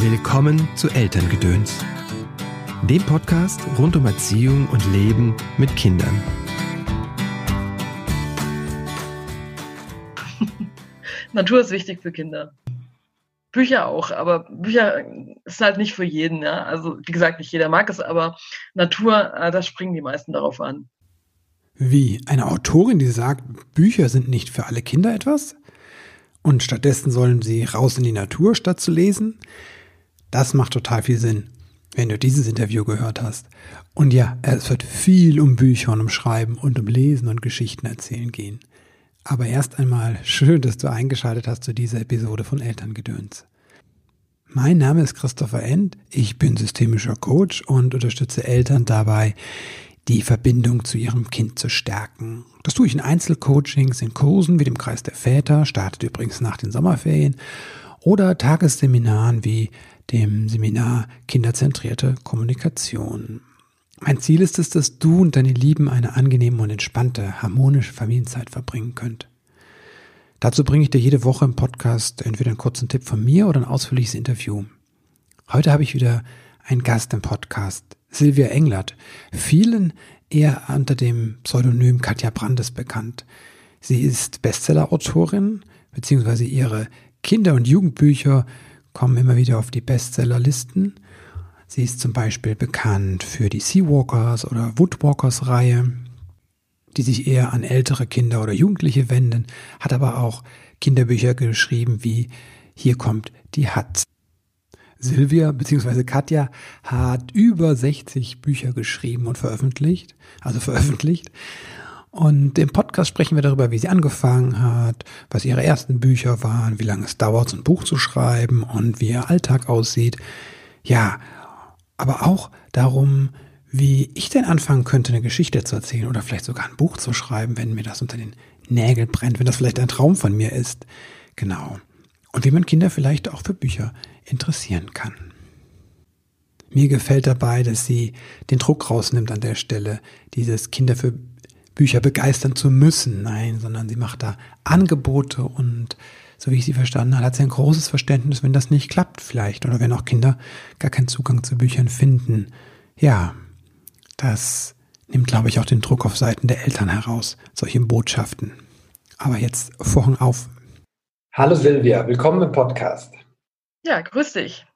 Willkommen zu Elterngedöns, dem Podcast rund um Erziehung und Leben mit Kindern. Natur ist wichtig für Kinder. Bücher auch, aber Bücher ist halt nicht für jeden. Ja? Also wie gesagt, nicht jeder mag es, aber Natur, äh, da springen die meisten darauf an. Wie eine Autorin, die sagt, Bücher sind nicht für alle Kinder etwas und stattdessen sollen sie raus in die Natur statt zu lesen? Das macht total viel Sinn, wenn du dieses Interview gehört hast. Und ja, es wird viel um Bücher und um Schreiben und um Lesen und Geschichten erzählen gehen. Aber erst einmal schön, dass du eingeschaltet hast zu dieser Episode von Elterngedöns. Mein Name ist Christopher End, ich bin systemischer Coach und unterstütze Eltern dabei, die Verbindung zu ihrem Kind zu stärken. Das tue ich in Einzelcoachings, in Kursen wie dem Kreis der Väter, startet übrigens nach den Sommerferien, oder Tagesseminaren wie dem Seminar Kinderzentrierte Kommunikation. Mein Ziel ist es, dass du und deine Lieben eine angenehme und entspannte, harmonische Familienzeit verbringen könnt. Dazu bringe ich dir jede Woche im Podcast entweder einen kurzen Tipp von mir oder ein ausführliches Interview. Heute habe ich wieder einen Gast im Podcast, Silvia Englert, vielen eher unter dem Pseudonym Katja Brandes bekannt. Sie ist Bestsellerautorin, beziehungsweise ihre Kinder- und Jugendbücher kommen immer wieder auf die Bestsellerlisten. Sie ist zum Beispiel bekannt für die Seawalkers oder Woodwalkers Reihe, die sich eher an ältere Kinder oder Jugendliche wenden, hat aber auch Kinderbücher geschrieben wie Hier kommt die Hatz. Silvia bzw. Katja hat über 60 Bücher geschrieben und veröffentlicht, also veröffentlicht. Und im Podcast sprechen wir darüber, wie sie angefangen hat, was ihre ersten Bücher waren, wie lange es dauert, so ein Buch zu schreiben und wie ihr Alltag aussieht. Ja, aber auch darum, wie ich denn anfangen könnte, eine Geschichte zu erzählen oder vielleicht sogar ein Buch zu schreiben, wenn mir das unter den Nägeln brennt, wenn das vielleicht ein Traum von mir ist. Genau. Und wie man Kinder vielleicht auch für Bücher interessieren kann. Mir gefällt dabei, dass sie den Druck rausnimmt an der Stelle, dieses Kinder für Bücher begeistern zu müssen. Nein, sondern sie macht da Angebote und so wie ich sie verstanden habe, hat sie ein großes Verständnis, wenn das nicht klappt vielleicht oder wenn auch Kinder gar keinen Zugang zu Büchern finden. Ja, das nimmt, glaube ich, auch den Druck auf Seiten der Eltern heraus, solche Botschaften. Aber jetzt Vorhang auf. Hallo Silvia, willkommen im Podcast. Ja, grüß dich.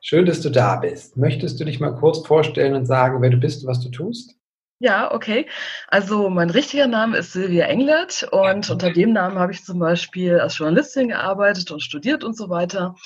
Schön, dass du da bist. Möchtest du dich mal kurz vorstellen und sagen, wer du bist und was du tust? Ja, okay. Also mein richtiger Name ist Silvia Englert und unter dem Namen habe ich zum Beispiel als Journalistin gearbeitet und studiert und so weiter.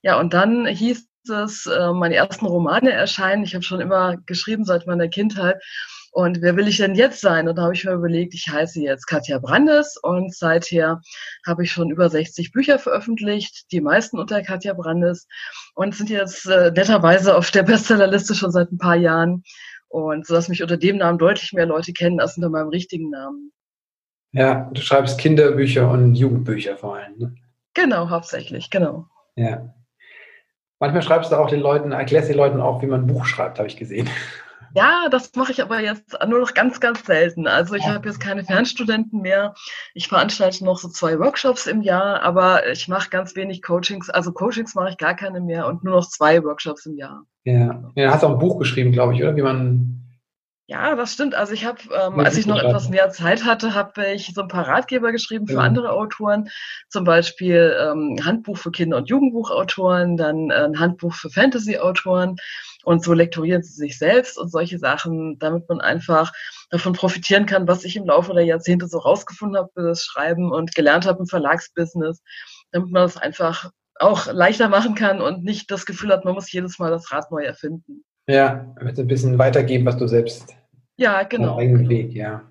Ja, und dann hieß es, äh, meine ersten Romane erscheinen. Ich habe schon immer geschrieben seit meiner Kindheit. Und wer will ich denn jetzt sein? Und da habe ich mir überlegt, ich heiße jetzt Katja Brandes und seither habe ich schon über 60 Bücher veröffentlicht, die meisten unter Katja Brandes und sind jetzt äh, netterweise auf der Bestsellerliste schon seit ein paar Jahren. Und so dass mich unter dem Namen deutlich mehr Leute kennen als unter meinem richtigen Namen. Ja, du schreibst Kinderbücher und Jugendbücher vor allem. Ne? Genau, hauptsächlich, genau. Ja. Manchmal schreibst du auch den Leuten, erklärst den Leuten auch, wie man ein Buch schreibt, habe ich gesehen. Ja, das mache ich aber jetzt nur noch ganz, ganz selten. Also ich habe jetzt keine Fernstudenten mehr. Ich veranstalte noch so zwei Workshops im Jahr, aber ich mache ganz wenig Coachings. Also Coachings mache ich gar keine mehr und nur noch zwei Workshops im Jahr. Ja, ja hast auch ein Buch geschrieben, glaube ich, oder? Wie man ja, das stimmt. Also ich habe, ähm, als ich noch etwas mehr Zeit hatte, habe ich so ein paar Ratgeber geschrieben für ja. andere Autoren. Zum Beispiel ähm, Handbuch für Kinder- und Jugendbuchautoren, dann äh, ein Handbuch für Fantasy-Autoren. Und so lektorieren sie sich selbst und solche Sachen, damit man einfach davon profitieren kann, was ich im Laufe der Jahrzehnte so rausgefunden habe für das Schreiben und gelernt habe im Verlagsbusiness, damit man das einfach auch leichter machen kann und nicht das Gefühl hat, man muss jedes Mal das Rad neu erfinden. Ja, wird ein bisschen weitergeben, was du selbst ja, genau. eigenen Weg, ja.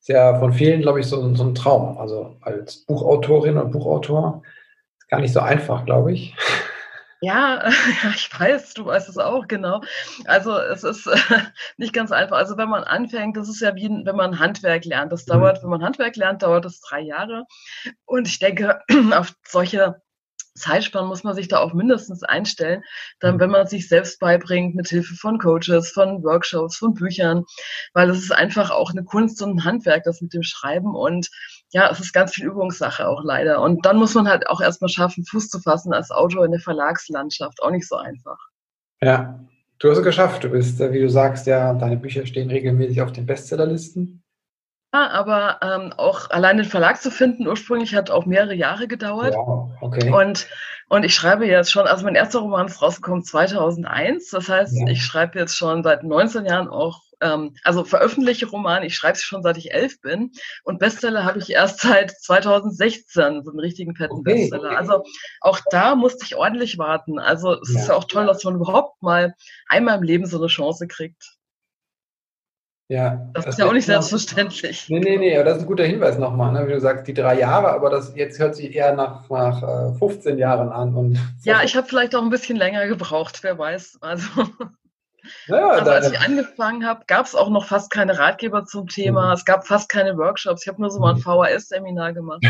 Ist ja von vielen, glaube ich, so, so ein Traum. Also als Buchautorin und Buchautor ist gar nicht so einfach, glaube ich. Ja, ja, ich weiß, du weißt es auch, genau. Also es ist äh, nicht ganz einfach. Also wenn man anfängt, das ist ja wie wenn man Handwerk lernt. Das dauert, mhm. wenn man Handwerk lernt, dauert es drei Jahre. Und ich denke, auf solche Zeitspannen muss man sich da auch mindestens einstellen, dann wenn man sich selbst beibringt mit Hilfe von Coaches, von Workshops, von Büchern, weil es ist einfach auch eine Kunst und ein Handwerk, das mit dem Schreiben und ja, es ist ganz viel Übungssache auch leider. Und dann muss man halt auch erstmal schaffen, Fuß zu fassen als Autor in der Verlagslandschaft. Auch nicht so einfach. Ja, du hast es geschafft. Du bist, wie du sagst, ja, deine Bücher stehen regelmäßig auf den Bestsellerlisten. Ja, aber ähm, auch allein den Verlag zu finden, ursprünglich hat auch mehrere Jahre gedauert. Wow, okay. Und, und ich schreibe jetzt schon, also mein erster Roman ist rausgekommen 2001. Das heißt, ja. ich schreibe jetzt schon seit 19 Jahren auch, ähm, also veröffentliche Romane, ich schreibe sie schon seit ich elf bin. Und Bestseller habe ich erst seit 2016, so einen richtigen fetten okay, Bestseller. Okay. Also auch da musste ich ordentlich warten. Also es ja. ist ja auch toll, dass man überhaupt mal einmal im Leben so eine Chance kriegt. Ja. Das, das ist ja auch nicht selbstverständlich. Nee, nee, nee, aber das ist ein guter Hinweis nochmal, ne? wie du sagst, die drei Jahre, aber das jetzt hört sich eher nach, nach 15 äh, Jahren an. Und ja, ich habe vielleicht auch ein bisschen länger gebraucht, wer weiß. Also. Ja, also als ich angefangen habe, gab es auch noch fast keine Ratgeber zum Thema. Mhm. Es gab fast keine Workshops. Ich habe nur so mal ein mhm. VHS-Seminar gemacht.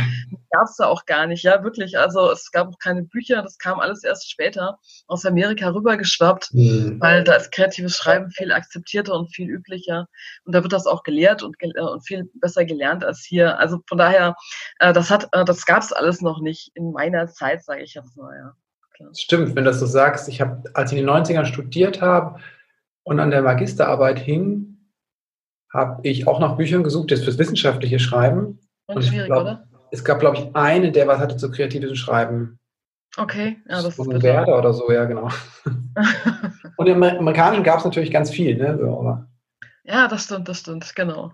gab es da auch gar nicht. Ja, wirklich. Also es gab auch keine Bücher. Das kam alles erst später aus Amerika rübergeschwappt, mhm. weil da ist kreatives Schreiben viel akzeptierter und viel üblicher. Und da wird das auch gelehrt und, äh, und viel besser gelernt als hier. Also von daher, äh, das hat, äh, das gab es alles noch nicht in meiner Zeit, sage ich jetzt mal. Ja. Stimmt, wenn du das so sagst. Ich habe, als ich in den 90ern studiert habe, und an der Magisterarbeit hing, habe ich auch nach Büchern gesucht, jetzt fürs wissenschaftliche Schreiben. Und, und schwierig, glaub, oder? Es gab, glaube ich, einen, der was hatte zu kreativen Schreiben. Okay, ja, das so ist Werder oder so, ja, genau. und im Amerikanischen gab es natürlich ganz viel, ne? So, ja, das stimmt, das stimmt, genau.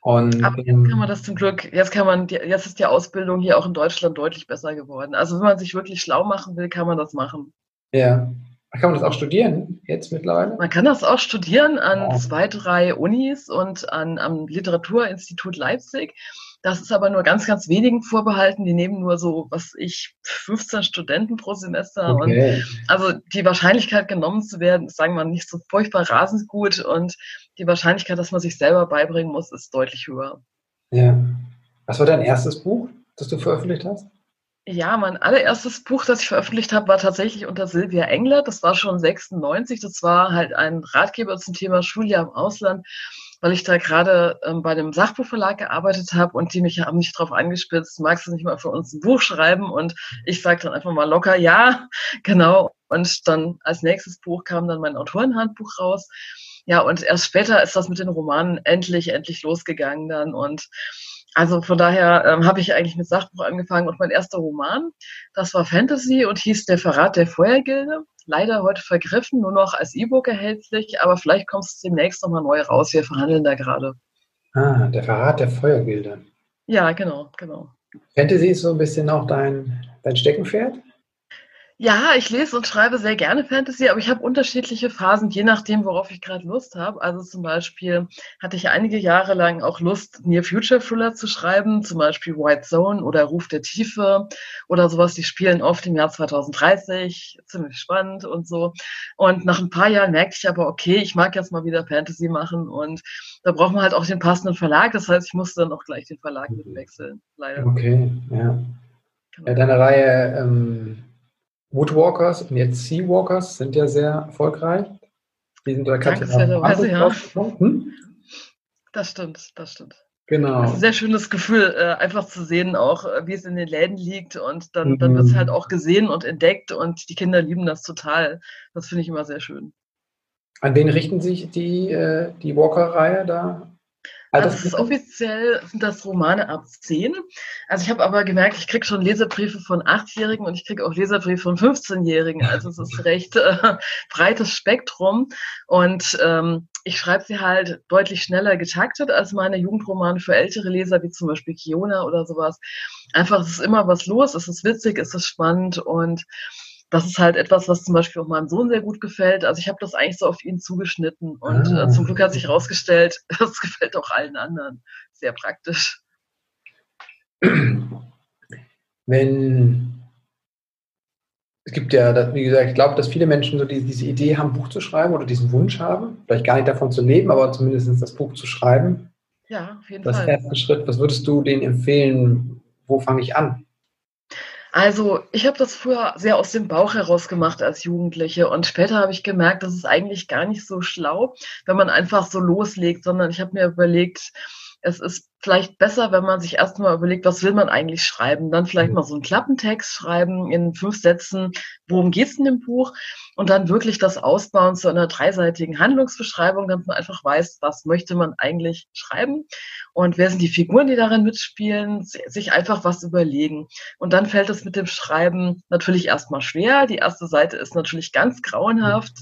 Und, Aber jetzt kann man das zum Glück, jetzt kann man, jetzt ist die Ausbildung hier auch in Deutschland deutlich besser geworden. Also wenn man sich wirklich schlau machen will, kann man das machen. Ja. Kann man das auch studieren jetzt mittlerweile? Man kann das auch studieren an oh. zwei, drei Unis und an, am Literaturinstitut Leipzig. Das ist aber nur ganz, ganz wenigen vorbehalten. Die nehmen nur so, was ich, 15 Studenten pro Semester. Okay. Und also die Wahrscheinlichkeit genommen zu werden, ist, sagen wir mal, nicht so furchtbar rasend gut. Und die Wahrscheinlichkeit, dass man sich selber beibringen muss, ist deutlich höher. Ja. Was war dein erstes Buch, das du veröffentlicht hast? Ja, mein allererstes Buch, das ich veröffentlicht habe, war tatsächlich unter Silvia Engler. Das war schon 96. Das war halt ein Ratgeber zum Thema Schuljahr im Ausland, weil ich da gerade ähm, bei dem Sachbuchverlag gearbeitet habe und die mich haben mich darauf angespitzt, magst du nicht mal für uns ein Buch schreiben? Und ich sage dann einfach mal locker, ja, genau. Und dann als nächstes Buch kam dann mein Autorenhandbuch raus. Ja, und erst später ist das mit den Romanen endlich, endlich losgegangen dann und also von daher ähm, habe ich eigentlich mit Sachbuch angefangen und mein erster Roman, das war Fantasy und hieß Der Verrat der Feuergilde. Leider heute vergriffen, nur noch als E-Book erhältlich, aber vielleicht kommt es demnächst nochmal neu raus. Wir verhandeln da gerade. Ah, Der Verrat der Feuergilde. Ja, genau, genau. Fantasy ist so ein bisschen auch dein, dein Steckenpferd? Ja, ich lese und schreibe sehr gerne Fantasy, aber ich habe unterschiedliche Phasen, je nachdem, worauf ich gerade Lust habe. Also zum Beispiel hatte ich einige Jahre lang auch Lust, Near Future Thriller zu schreiben, zum Beispiel White Zone oder Ruf der Tiefe oder sowas. Die spielen oft im Jahr 2030, ziemlich spannend und so. Und nach ein paar Jahren merkte ich aber, okay, ich mag jetzt mal wieder Fantasy machen und da braucht man halt auch den passenden Verlag. Das heißt, ich musste dann auch gleich den Verlag mitwechseln, leider. Okay, ja. Genau. ja deine Reihe ähm Woodwalkers und jetzt Seawalkers sind ja sehr erfolgreich. Die sind da Dankenswerterweise, ja. Hm? Das stimmt, das stimmt. Genau. Das ist ein sehr schönes Gefühl, äh, einfach zu sehen, auch äh, wie es in den Läden liegt und dann, mhm. dann wird es halt auch gesehen und entdeckt und die Kinder lieben das total. Das finde ich immer sehr schön. An wen richten sich die, äh, die Walker-Reihe da? Also das ist offiziell sind das Romane ab 10. Also ich habe aber gemerkt, ich kriege schon Leserbriefe von 8-Jährigen und ich kriege auch Leserbriefe von 15-Jährigen. Also es ist recht äh, breites Spektrum. Und ähm, ich schreibe sie halt deutlich schneller getaktet als meine Jugendromane für ältere Leser, wie zum Beispiel Kiona oder sowas. Einfach, es ist immer was los, es ist witzig, es ist spannend und das ist halt etwas, was zum Beispiel auch meinem Sohn sehr gut gefällt. Also ich habe das eigentlich so auf ihn zugeschnitten und äh, ah. zum Glück hat sich herausgestellt, das gefällt auch allen anderen. Sehr praktisch. Wenn es gibt ja, wie gesagt, ich glaube, dass viele Menschen so die, diese Idee haben, Buch zu schreiben oder diesen Wunsch haben, vielleicht gar nicht davon zu leben, aber zumindest das Buch zu schreiben. Ja, auf jeden das Fall. Das erste Schritt, was würdest du denen empfehlen? Wo fange ich an? Also, ich habe das früher sehr aus dem Bauch heraus gemacht als Jugendliche und später habe ich gemerkt, das ist eigentlich gar nicht so schlau, wenn man einfach so loslegt, sondern ich habe mir überlegt, es ist vielleicht besser, wenn man sich erstmal überlegt, was will man eigentlich schreiben. Dann vielleicht mal so einen Klappentext schreiben in fünf Sätzen, worum geht es in dem Buch und dann wirklich das ausbauen zu einer dreiseitigen Handlungsbeschreibung, damit man einfach weiß, was möchte man eigentlich schreiben und wer sind die Figuren, die darin mitspielen, sich einfach was überlegen. Und dann fällt es mit dem Schreiben natürlich erstmal schwer. Die erste Seite ist natürlich ganz grauenhaft,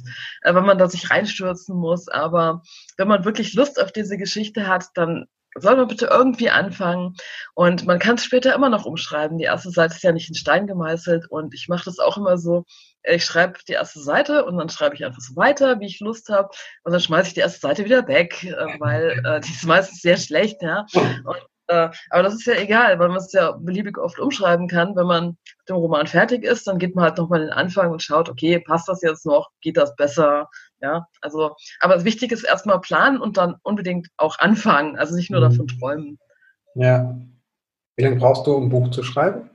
äh, wenn man da sich reinstürzen muss. Aber wenn man wirklich Lust auf diese Geschichte hat, dann soll man bitte irgendwie anfangen. Und man kann es später immer noch umschreiben. Die erste Seite ist ja nicht in Stein gemeißelt. Und ich mache das auch immer so. Ich schreibe die erste Seite und dann schreibe ich einfach so weiter, wie ich Lust habe. Und dann schmeiße ich die erste Seite wieder weg, äh, weil äh, die ist meistens sehr schlecht. Ja? Und, äh, aber das ist ja egal, weil man es ja beliebig oft umschreiben kann. Wenn man mit dem Roman fertig ist, dann geht man halt nochmal den Anfang und schaut, okay, passt das jetzt noch? Geht das besser? Ja, also, aber wichtig ist erstmal planen und dann unbedingt auch anfangen, also nicht nur davon mhm. träumen. Ja. Wie lange brauchst du, um ein Buch zu schreiben?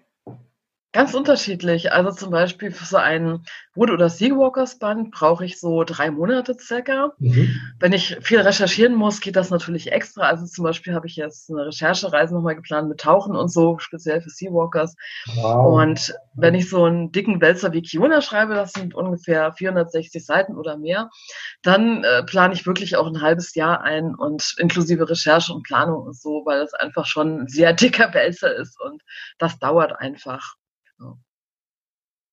Ganz unterschiedlich. Also zum Beispiel für so ein Wood- oder Seawalkers Band brauche ich so drei Monate circa. Mhm. Wenn ich viel recherchieren muss, geht das natürlich extra. Also zum Beispiel habe ich jetzt eine Recherchereise nochmal geplant mit Tauchen und so, speziell für Seawalkers. Wow. Und wenn ich so einen dicken Wälzer wie Kiona schreibe, das sind ungefähr 460 Seiten oder mehr, dann äh, plane ich wirklich auch ein halbes Jahr ein und inklusive Recherche und Planung und so, weil das einfach schon ein sehr dicker Wälzer ist und das dauert einfach.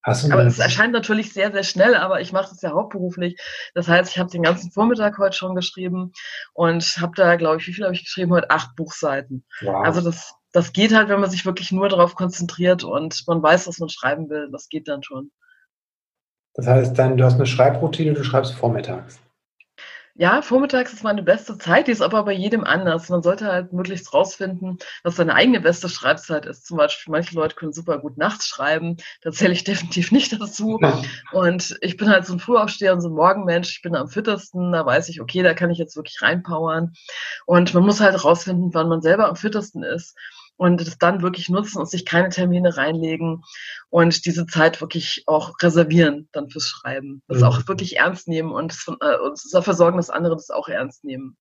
Aber es erscheint natürlich sehr, sehr schnell, aber ich mache das ja hauptberuflich. Das heißt, ich habe den ganzen Vormittag heute schon geschrieben und habe da, glaube ich, wie viel habe ich geschrieben? Heute acht Buchseiten. Wow. Also das, das geht halt, wenn man sich wirklich nur darauf konzentriert und man weiß, was man schreiben will. Das geht dann schon. Das heißt, dann, du hast eine Schreibroutine, du schreibst vormittags. Ja, vormittags ist meine beste Zeit, die ist aber bei jedem anders. Man sollte halt möglichst rausfinden, was seine eigene beste Schreibzeit ist. Zum Beispiel, manche Leute können super gut nachts schreiben, da zähle ich definitiv nicht dazu. Und ich bin halt so ein Frühaufsteher und so ein Morgenmensch, ich bin am fittesten, da weiß ich, okay, da kann ich jetzt wirklich reinpowern. Und man muss halt rausfinden, wann man selber am fittesten ist und das dann wirklich nutzen und sich keine Termine reinlegen und diese Zeit wirklich auch reservieren dann fürs Schreiben. Das mhm. auch wirklich ernst nehmen und, äh, und dafür sorgen, dass andere das auch ernst nehmen.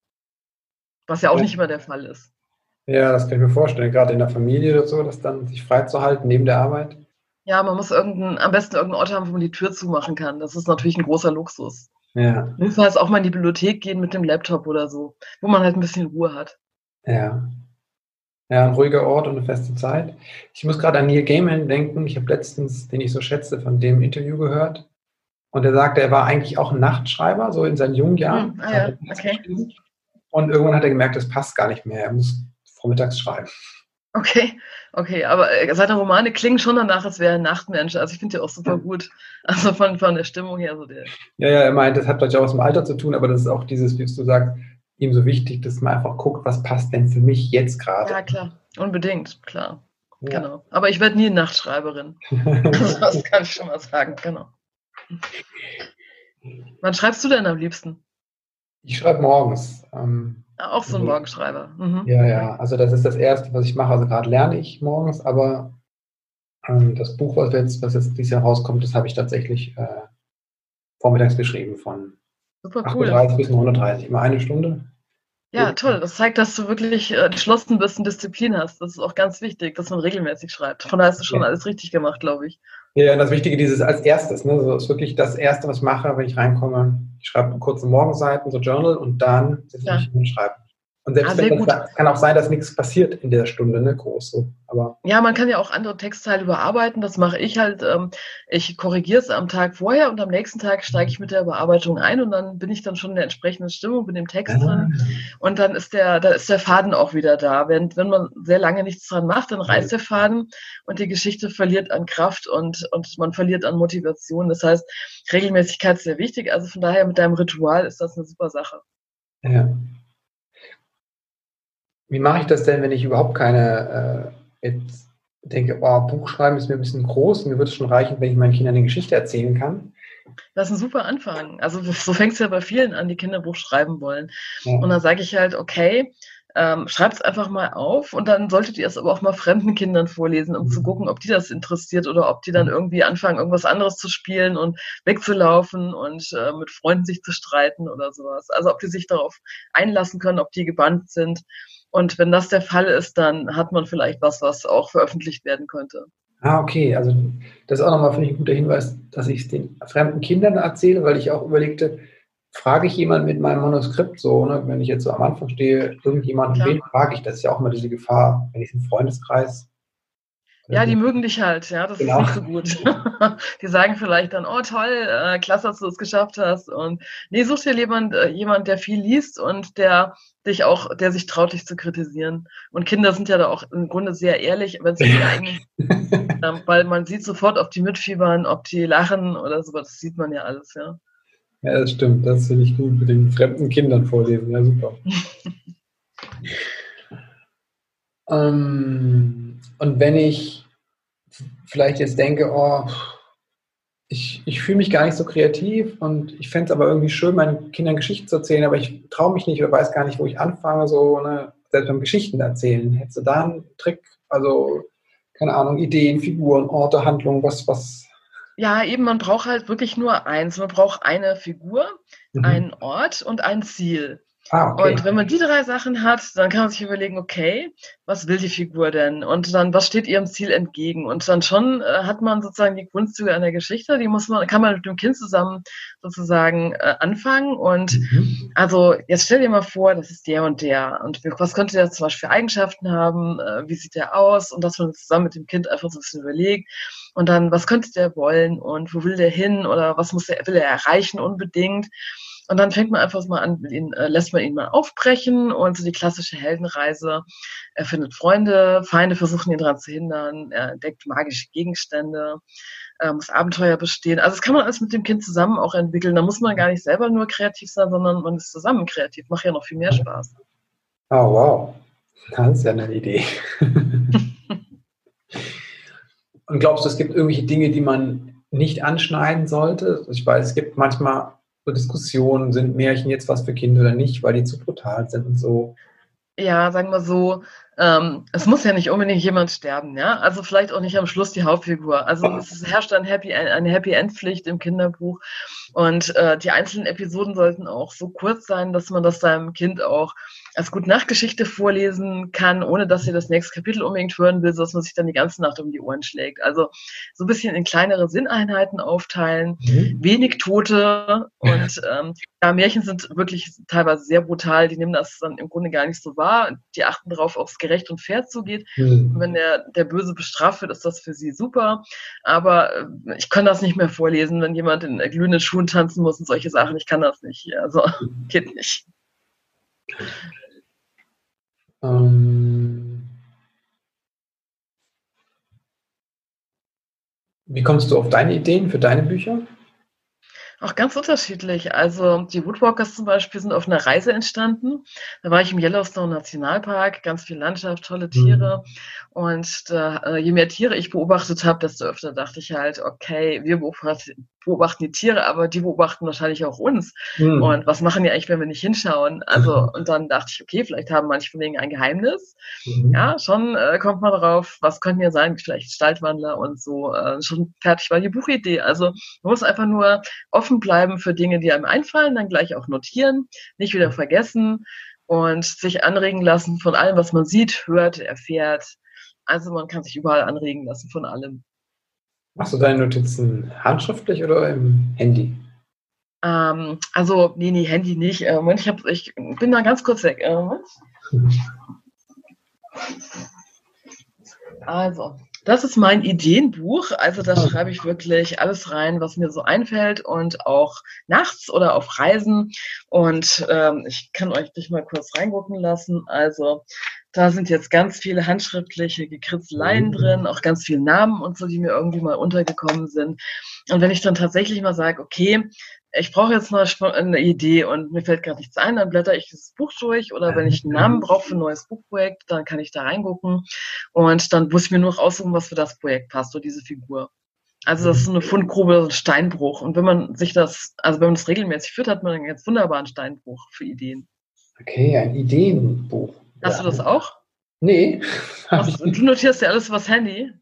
Was ja auch ja. nicht immer der Fall ist. Ja, das kann ich mir vorstellen, gerade in der Familie oder so, das dann sich freizuhalten neben der Arbeit. Ja, man muss irgendein, am besten irgendeinen Ort haben, wo man die Tür zumachen kann. Das ist natürlich ein großer Luxus. Ja. Jedenfalls auch mal in die Bibliothek gehen mit dem Laptop oder so, wo man halt ein bisschen Ruhe hat. Ja. Ja, ein ruhiger Ort und eine feste Zeit. Ich muss gerade an Neil Gaiman denken. Ich habe letztens, den ich so schätze, von dem Interview gehört. Und er sagte, er war eigentlich auch ein Nachtschreiber, so in seinen jungen Jahren. Hm, ah, ja. okay. Und irgendwann hat er gemerkt, das passt gar nicht mehr. Er muss vormittags schreiben. Okay, okay, aber äh, seine Romane klingen schon danach, als wäre er ein Nachtmensch. Also ich finde die auch super gut. Also von, von der Stimmung her. So der ja, ja, er meint, das hat vielleicht auch was mit dem Alter zu tun, aber das ist auch dieses, wie du sagst, ihm so wichtig, dass man einfach guckt, was passt denn für mich jetzt gerade. Ja, klar. Unbedingt, klar. Ja. Genau. Aber ich werde nie Nachtschreiberin. das kann ich schon mal sagen, genau. Wann schreibst du denn am liebsten? Ich schreibe morgens. Ähm, ah, auch so ein also Morgenschreiber. Mhm. Ja, ja. Also das ist das Erste, was ich mache. Also gerade lerne ich morgens, aber ähm, das Buch, was jetzt, was jetzt dieses Jahr rauskommt, das habe ich tatsächlich äh, vormittags geschrieben von Super cool. 38 bis 9.30 immer eine Stunde. Ja, toll. Das zeigt, dass du wirklich äh, entschlossen bist und Disziplin hast. Das ist auch ganz wichtig, dass man regelmäßig schreibt. Von daher hast du schon ja. alles richtig gemacht, glaube ich. Ja, und das Wichtige dieses als erstes. Ne? Das ist wirklich das Erste, was ich mache, wenn ich reinkomme. Ich schreibe kurze Morgenseiten, so Journal, und dann setze ich ja. mich hin und schreibe. Und selbst ah, wenn das, kann auch sein, dass nichts passiert in der Stunde, ne, groß so. Aber ja, man kann ja auch andere Textteile überarbeiten. Das mache ich halt. Ähm, ich korrigiere es am Tag vorher und am nächsten Tag steige ich mit der Überarbeitung ein und dann bin ich dann schon in der entsprechenden Stimmung, bin im Text ah. drin. Und dann ist der, da ist der Faden auch wieder da. Wenn, wenn man sehr lange nichts dran macht, dann reißt der Faden und die Geschichte verliert an Kraft und, und man verliert an Motivation. Das heißt, Regelmäßigkeit ist sehr wichtig. Also von daher mit deinem Ritual ist das eine super Sache. Ja. Wie mache ich das denn, wenn ich überhaupt keine, äh, jetzt denke, oh, Buchschreiben ist mir ein bisschen groß, mir würde es schon reichen, wenn ich meinen Kindern eine Geschichte erzählen kann? Das ist ein super Anfang. Also so fängt es ja bei vielen an, die Kinder Buch schreiben wollen. Ja. Und dann sage ich halt, okay, ähm, schreibt es einfach mal auf und dann solltet ihr es aber auch mal fremden Kindern vorlesen, um zu gucken, ob die das interessiert oder ob die dann irgendwie anfangen, irgendwas anderes zu spielen und wegzulaufen und äh, mit Freunden sich zu streiten oder sowas. Also ob die sich darauf einlassen können, ob die gebannt sind. Und wenn das der Fall ist, dann hat man vielleicht was, was auch veröffentlicht werden könnte. Ah, okay. Also das ist auch nochmal, finde ich, ein guter Hinweis, dass ich es den fremden Kindern erzähle, weil ich auch überlegte, frage ich jemanden mit meinem Manuskript so, ne, wenn ich jetzt so am Anfang stehe, irgendjemanden, wen frage ich, das ist ja auch immer diese Gefahr, wenn ich im Freundeskreis. Ja, die mögen dich halt, ja, das genau. ist nicht so gut. die sagen vielleicht dann, oh toll, äh, klasse, dass du es geschafft hast. Und nee, such dir jemand, äh, jemand, der viel liest und der dich auch, der sich traut, dich zu kritisieren. Und Kinder sind ja da auch im Grunde sehr ehrlich, wenn sie eigenen, ähm, weil man sieht sofort, ob die mitfiebern, ob die lachen oder so, das sieht man ja alles, ja. Ja, das stimmt. Das finde ich gut mit den fremden Kindern vorlesen. Ja, super. ähm, und wenn ich vielleicht jetzt denke, oh, ich, ich fühle mich gar nicht so kreativ und ich fände es aber irgendwie schön, meinen Kindern Geschichten zu erzählen, aber ich traue mich nicht oder weiß gar nicht, wo ich anfange, so, ne, selbst beim Geschichten erzählen. Hättest du da einen Trick? Also, keine Ahnung, Ideen, Figuren, Orte, Handlungen, was, was ja, eben, man braucht halt wirklich nur eins. Man braucht eine Figur, mhm. einen Ort und ein Ziel. Ah, okay. Und wenn man die drei Sachen hat, dann kann man sich überlegen, okay, was will die Figur denn? Und dann, was steht ihrem Ziel entgegen? Und dann schon äh, hat man sozusagen die Grundzüge einer Geschichte, die muss man, kann man mit dem Kind zusammen sozusagen äh, anfangen. Und mhm. also jetzt stell dir mal vor, das ist der und der. Und was könnte der zum Beispiel für Eigenschaften haben? Äh, wie sieht der aus? Und dass man zusammen mit dem Kind einfach so ein bisschen überlegt. Und dann, was könnte der wollen? Und wo will der hin? Oder was muss der, will er erreichen unbedingt? Und dann fängt man einfach mal an, ihn, äh, lässt man ihn mal aufbrechen und so die klassische Heldenreise. Er findet Freunde, Feinde versuchen ihn daran zu hindern, er entdeckt magische Gegenstände, äh, muss Abenteuer bestehen. Also das kann man alles mit dem Kind zusammen auch entwickeln. Da muss man gar nicht selber nur kreativ sein, sondern man ist zusammen kreativ. Macht ja noch viel mehr Spaß. Oh, wow. Das ist ja eine Idee. und glaubst du, es gibt irgendwelche Dinge, die man nicht anschneiden sollte? Ich weiß, es gibt manchmal so Diskussionen, sind Märchen jetzt was für Kinder oder nicht, weil die zu brutal sind und so. Ja, sagen wir so, ähm, es muss ja nicht unbedingt jemand sterben, ja. Also vielleicht auch nicht am Schluss die Hauptfigur. Also es herrscht ein Happy, eine Happy End Pflicht im Kinderbuch und äh, die einzelnen Episoden sollten auch so kurz sein, dass man das seinem Kind auch als gute Nachtgeschichte vorlesen kann, ohne dass ihr das nächste Kapitel unbedingt hören will, sodass man sich dann die ganze Nacht um die Ohren schlägt. Also so ein bisschen in kleinere Sinneinheiten aufteilen, mhm. wenig Tote und ähm, ja, Märchen sind wirklich teilweise sehr brutal. Die nehmen das dann im Grunde gar nicht so wahr. Die achten darauf, ob es gerecht und fair zugeht. Mhm. Und wenn der, der Böse bestraft wird, ist das für sie super. Aber äh, ich kann das nicht mehr vorlesen, wenn jemand in glühenden Schuhen tanzen muss und solche Sachen. Ich kann das nicht. Also geht nicht. Ähm, wie kommst du auf deine Ideen für deine Bücher? Auch ganz unterschiedlich. Also die Woodwalkers zum Beispiel sind auf einer Reise entstanden. Da war ich im Yellowstone Nationalpark, ganz viel Landschaft, tolle Tiere. Mhm. Und äh, je mehr Tiere ich beobachtet habe, desto öfter dachte ich halt, okay, wir beobachten, die Tiere, aber die beobachten wahrscheinlich auch uns. Mhm. Und was machen die eigentlich, wenn wir nicht hinschauen? Also, mhm. und dann dachte ich, okay, vielleicht haben manche von denen ein Geheimnis. Mhm. Ja, schon äh, kommt man drauf, was könnten ja sein, vielleicht Gestaltwandler und so. Äh, schon fertig war die Buchidee. Also man muss einfach nur offen bleiben für Dinge, die einem einfallen, dann gleich auch notieren, nicht wieder vergessen und sich anregen lassen von allem, was man sieht, hört, erfährt. Also man kann sich überall anregen lassen von allem. Machst du deine Notizen handschriftlich oder im Handy? Ähm, also, nee, nee, Handy nicht. Äh, Moment, ich, hab, ich bin da ganz kurz weg. Äh. Also, das ist mein Ideenbuch. Also da ah. schreibe ich wirklich alles rein, was mir so einfällt und auch nachts oder auf Reisen. Und ähm, ich kann euch dich mal kurz reingucken lassen. Also da sind jetzt ganz viele handschriftliche Gekritzeleien mhm. drin, auch ganz viele Namen und so, die mir irgendwie mal untergekommen sind. Und wenn ich dann tatsächlich mal sage, okay, ich brauche jetzt mal eine Idee und mir fällt gerade nichts ein, dann blätter ich das Buch durch oder wenn ich einen Namen brauche für ein neues Buchprojekt, dann kann ich da reingucken und dann muss ich mir nur noch aussuchen, was für das Projekt passt, so diese Figur. Also das ist eine Fundgrube, ein Steinbruch. Und wenn man sich das, also wenn man das regelmäßig führt, hat man einen ganz wunderbaren Steinbruch für Ideen. Okay, ein Ideenbuch. Hast du das auch? Nee. Also, du notierst ja alles übers Handy.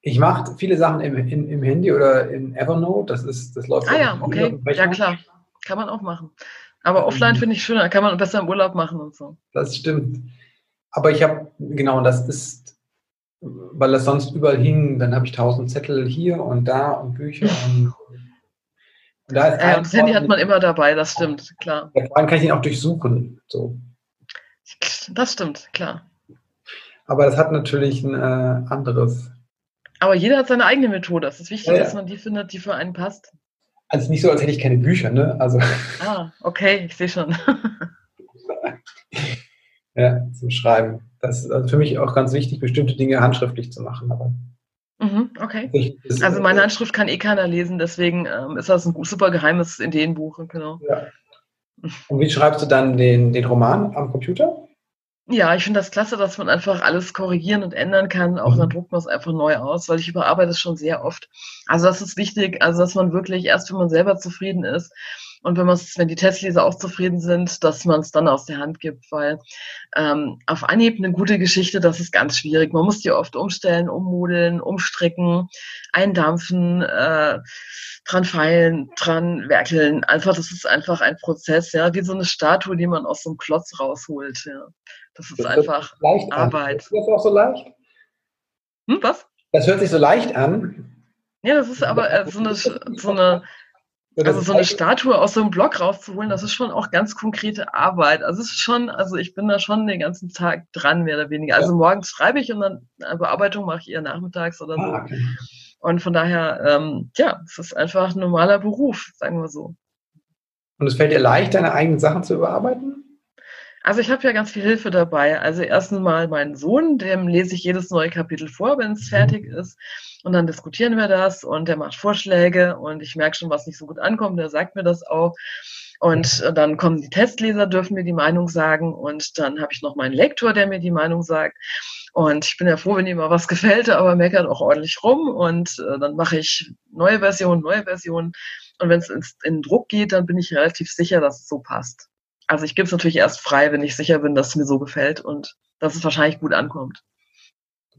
Ich mache viele Sachen im, im, im, Handy oder in Evernote. Das ist, das läuft. Ah ja, okay. Ja klar, kann man auch machen. Aber offline mhm. finde ich schöner, kann man besser im Urlaub machen und so. Das stimmt. Aber ich habe, genau, das ist, weil das sonst überall hing, dann habe ich tausend Zettel hier und da und Bücher und, und da ist äh, das Handy hat man immer dabei, das stimmt, klar. Vor allem kann ich ihn auch durchsuchen. So. Das stimmt, klar. Aber das hat natürlich ein äh, anderes. Aber jeder hat seine eigene Methode. Es ist wichtig, ja, ja. dass man die findet, die für einen passt. Also nicht so, als hätte ich keine Bücher, ne? Also. Ah, okay, ich sehe schon. ja, zum Schreiben. Das ist also für mich auch ganz wichtig, bestimmte Dinge handschriftlich zu machen. Aber mhm, okay. Also meine Handschrift kann eh keiner lesen, deswegen ähm, ist das ein super geheimes Ideenbuch. Genau. Ja. Und wie schreibst du dann den, den Roman am Computer? Ja, ich finde das klasse, dass man einfach alles korrigieren und ändern kann. Auch mhm. dann druckt man es einfach neu aus, weil ich überarbeite es schon sehr oft. Also das ist wichtig, also dass man wirklich erst, wenn man selber zufrieden ist und wenn man wenn die Testleser auch zufrieden sind, dass man es dann aus der Hand gibt, weil ähm, auf Anhieb eine gute Geschichte, das ist ganz schwierig. Man muss die oft umstellen, ummodeln, umstricken, eindampfen, äh, dran feilen, dran werkeln. Einfach, das ist einfach ein Prozess, ja, wie so eine Statue, die man aus so einem Klotz rausholt. Ja. Das ist das einfach Arbeit. Ist das auch so leicht? Hm, was? Das hört sich so leicht an. Ja, das ist aber äh, so eine, so eine also so eine Statue aus so einem Block rauszuholen, das ist schon auch ganz konkrete Arbeit. Also es ist schon, also ich bin da schon den ganzen Tag dran, mehr oder weniger. Also morgens schreibe ich und dann Bearbeitung mache ich eher nachmittags oder so. Ah, okay. Und von daher, ähm, ja, es ist einfach ein normaler Beruf, sagen wir so. Und es fällt dir leicht, deine eigenen Sachen zu überarbeiten? Also ich habe ja ganz viel Hilfe dabei. Also erstens mal meinen Sohn, dem lese ich jedes neue Kapitel vor, wenn es mhm. fertig ist. Und dann diskutieren wir das und der macht Vorschläge und ich merke schon, was nicht so gut ankommt. Der sagt mir das auch. Und dann kommen die Testleser, dürfen mir die Meinung sagen. Und dann habe ich noch meinen Lektor, der mir die Meinung sagt. Und ich bin ja froh, wenn ihm mal was gefällt, aber meckert auch ordentlich rum. Und äh, dann mache ich neue Version, neue Version. Und wenn es in den Druck geht, dann bin ich relativ sicher, dass es so passt. Also ich gebe es natürlich erst frei, wenn ich sicher bin, dass es mir so gefällt und dass es wahrscheinlich gut ankommt.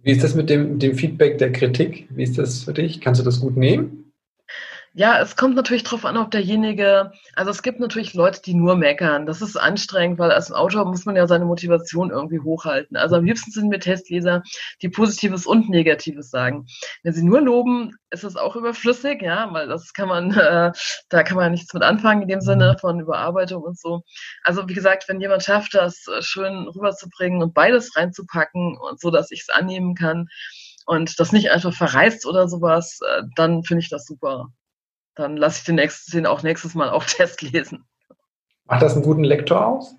Wie ist das mit dem, dem Feedback der Kritik? Wie ist das für dich? Kannst du das gut nehmen? Ja, es kommt natürlich darauf an, ob derjenige, also es gibt natürlich Leute, die nur meckern. Das ist anstrengend, weil als Autor muss man ja seine Motivation irgendwie hochhalten. Also am liebsten sind mir Testleser, die Positives und Negatives sagen. Wenn sie nur loben, ist es auch überflüssig, ja, weil das kann man, äh, da kann man nichts mit anfangen in dem Sinne mhm. von Überarbeitung und so. Also wie gesagt, wenn jemand schafft, das äh, schön rüberzubringen und beides reinzupacken und so, dass ich es annehmen kann, und das nicht einfach verreißt oder sowas, äh, dann finde ich das super dann lasse ich den, nächsten, den auch nächstes Mal auf Test lesen. Macht das einen guten Lektor aus?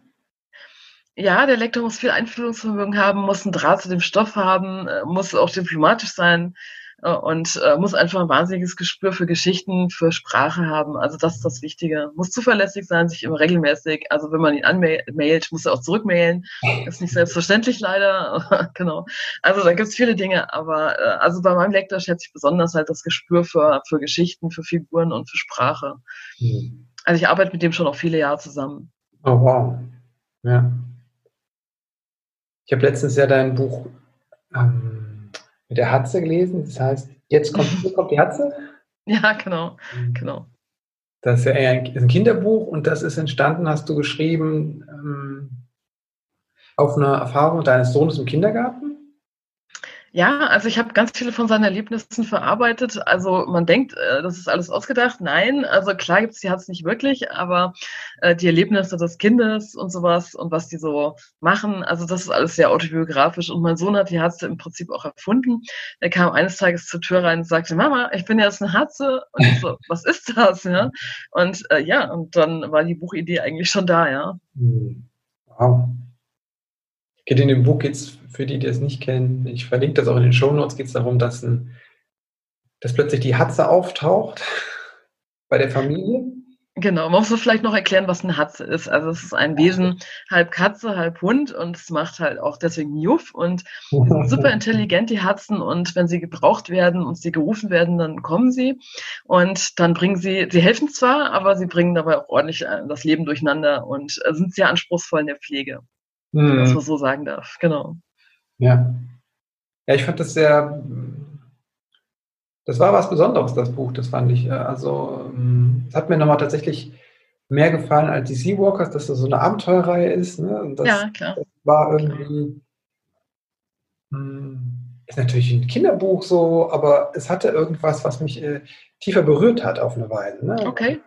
Ja, der Lektor muss viel Einfühlungsvermögen haben, muss einen Draht zu dem Stoff haben, äh, muss auch diplomatisch sein, und äh, muss einfach ein wahnsinniges Gespür für Geschichten, für Sprache haben. Also das ist das Wichtige. Muss zuverlässig sein, sich immer regelmäßig. Also wenn man ihn anmailt, muss er auch zurückmailen. Ist nicht selbstverständlich leider. genau. Also da gibt es viele Dinge. Aber äh, also bei meinem Lektor schätze ich besonders halt das Gespür für, für Geschichten, für Figuren und für Sprache. Mhm. Also ich arbeite mit dem schon auch viele Jahre zusammen. Oh wow. Ja. Ich habe letztens ja dein Buch ähm, mit der Hatze gelesen. Das heißt, jetzt kommt, kommt die Hatze. Ja, genau, mhm. genau. Das ist ja eher ein Kinderbuch und das ist entstanden, hast du geschrieben, ähm, auf einer Erfahrung deines Sohnes im Kindergarten? Ja, also ich habe ganz viele von seinen Erlebnissen verarbeitet. Also man denkt, äh, das ist alles ausgedacht. Nein, also klar gibt es die Hat's nicht wirklich, aber äh, die Erlebnisse des Kindes und sowas und was die so machen, also das ist alles sehr autobiografisch. Und mein Sohn hat die Hatze im Prinzip auch erfunden. Er kam eines Tages zur Tür rein und sagte, Mama, ich bin jetzt eine Hatze. Und ich so, was ist das? Ja? Und äh, ja, und dann war die Buchidee eigentlich schon da, ja. Hm. Wow. Geht in dem Buch geht's für die, die es nicht kennen, ich verlinke das auch in den Show Notes, geht es darum, dass, ein, dass plötzlich die Hatze auftaucht bei der Familie. Genau, man muss vielleicht noch erklären, was eine Hatze ist. Also es ist ein Wesen, halb Katze, halb Hund und es macht halt auch deswegen Juff und sind super intelligent, die Hatzen und wenn sie gebraucht werden und sie gerufen werden, dann kommen sie und dann bringen sie, sie helfen zwar, aber sie bringen dabei auch ordentlich äh, das Leben durcheinander und sind sehr anspruchsvoll in der Pflege. Mhm. was man so sagen darf. Genau. Ja. Ja, ich fand das sehr, das war was Besonderes, das Buch, das fand ich. Also, es hat mir nochmal tatsächlich mehr gefallen als die Seawalkers, dass das so eine Abenteuerreihe ist. Ne? Das, ja, klar. Das war irgendwie, hm, ist natürlich ein Kinderbuch so, aber es hatte irgendwas, was mich äh, tiefer berührt hat auf eine Weise. Ne? Okay.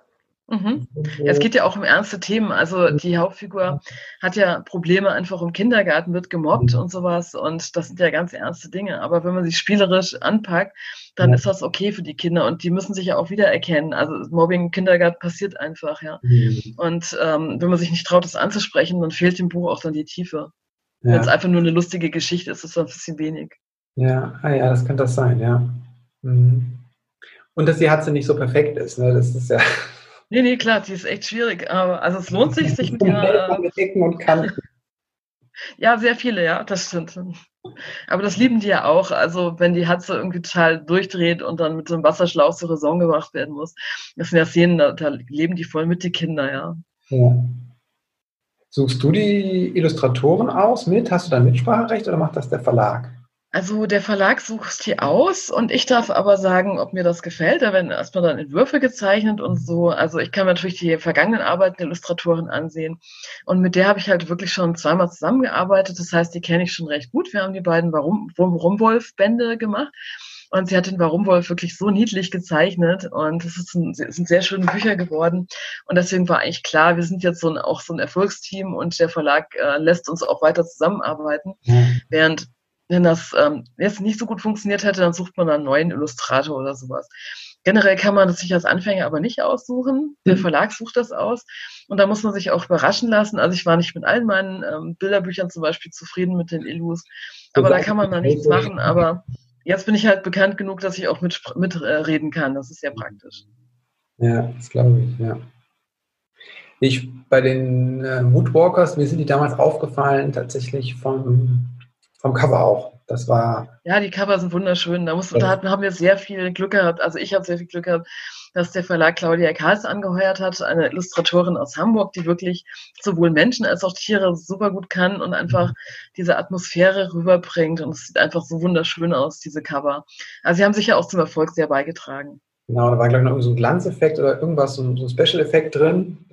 Mhm. Es geht ja auch um ernste Themen. Also die Hauptfigur hat ja Probleme einfach im Kindergarten, wird gemobbt mhm. und sowas. Und das sind ja ganz ernste Dinge. Aber wenn man sich spielerisch anpackt, dann ja. ist das okay für die Kinder. Und die müssen sich ja auch wiedererkennen. Also Mobbing im Kindergarten passiert einfach, ja. Mhm. Und ähm, wenn man sich nicht traut, das anzusprechen, dann fehlt dem Buch auch dann die Tiefe. Ja. Wenn es einfach nur eine lustige Geschichte ist, ist es ein bisschen wenig. Ja, ah ja, das könnte das sein, ja. Mhm. Und dass die Hatze nicht so perfekt ist, ne? Das ist ja. Nee, nee, klar, die ist echt schwierig. Also es lohnt sich, sich mit ihr. Äh, mit Ecken und Kanten. Ja, sehr viele, ja, das stimmt. Aber das lieben die ja auch. Also wenn die Hatze irgendwie total durchdreht und dann mit so einem Wasserschlauch zur Raison gebracht werden muss. Das sind ja Szenen, da, da leben die voll mit, die Kinder, ja. ja. Suchst du die Illustratoren aus mit? Hast du da Mitspracherecht oder macht das der Verlag? Also der Verlag sucht die aus und ich darf aber sagen, ob mir das gefällt. Da werden erstmal dann Entwürfe gezeichnet und so. Also ich kann mir natürlich die vergangenen Arbeiten der Illustratoren ansehen. Und mit der habe ich halt wirklich schon zweimal zusammengearbeitet. Das heißt, die kenne ich schon recht gut. Wir haben die beiden Warum, Rumwolf-Bände gemacht. Und sie hat den Warumwolf wirklich so niedlich gezeichnet und es, sind sehr schöne Bücher geworden. Und deswegen war eigentlich klar, wir sind jetzt so ein, auch so ein Erfolgsteam und der Verlag äh, lässt uns auch weiter zusammenarbeiten. Mhm. Während wenn das ähm, jetzt nicht so gut funktioniert hätte, dann sucht man einen neuen Illustrator oder sowas. Generell kann man das sich als Anfänger aber nicht aussuchen. Der mhm. Verlag sucht das aus. Und da muss man sich auch überraschen lassen. Also ich war nicht mit allen meinen ähm, Bilderbüchern zum Beispiel zufrieden mit den Illus. Aber da kann man da nichts machen. Aber jetzt bin ich halt bekannt genug, dass ich auch mitreden mit, äh, kann. Das ist sehr praktisch. Ja, das glaube ich, ja. Ich bei den äh, Moodwalkers, mir sind die damals aufgefallen, tatsächlich vom vom Cover auch. Das war. Ja, die Cover sind wunderschön. Da, muss, ja. da haben wir sehr viel Glück gehabt. Also ich habe sehr viel Glück gehabt, dass der Verlag Claudia Karls angeheuert hat, eine Illustratorin aus Hamburg, die wirklich sowohl Menschen als auch Tiere super gut kann und einfach mhm. diese Atmosphäre rüberbringt. Und es sieht einfach so wunderschön aus, diese Cover. Also sie haben sicher auch zum Erfolg sehr beigetragen. Genau, da war, glaube ich, noch so ein Glanzeffekt oder irgendwas, so ein, so ein Special-Effekt drin.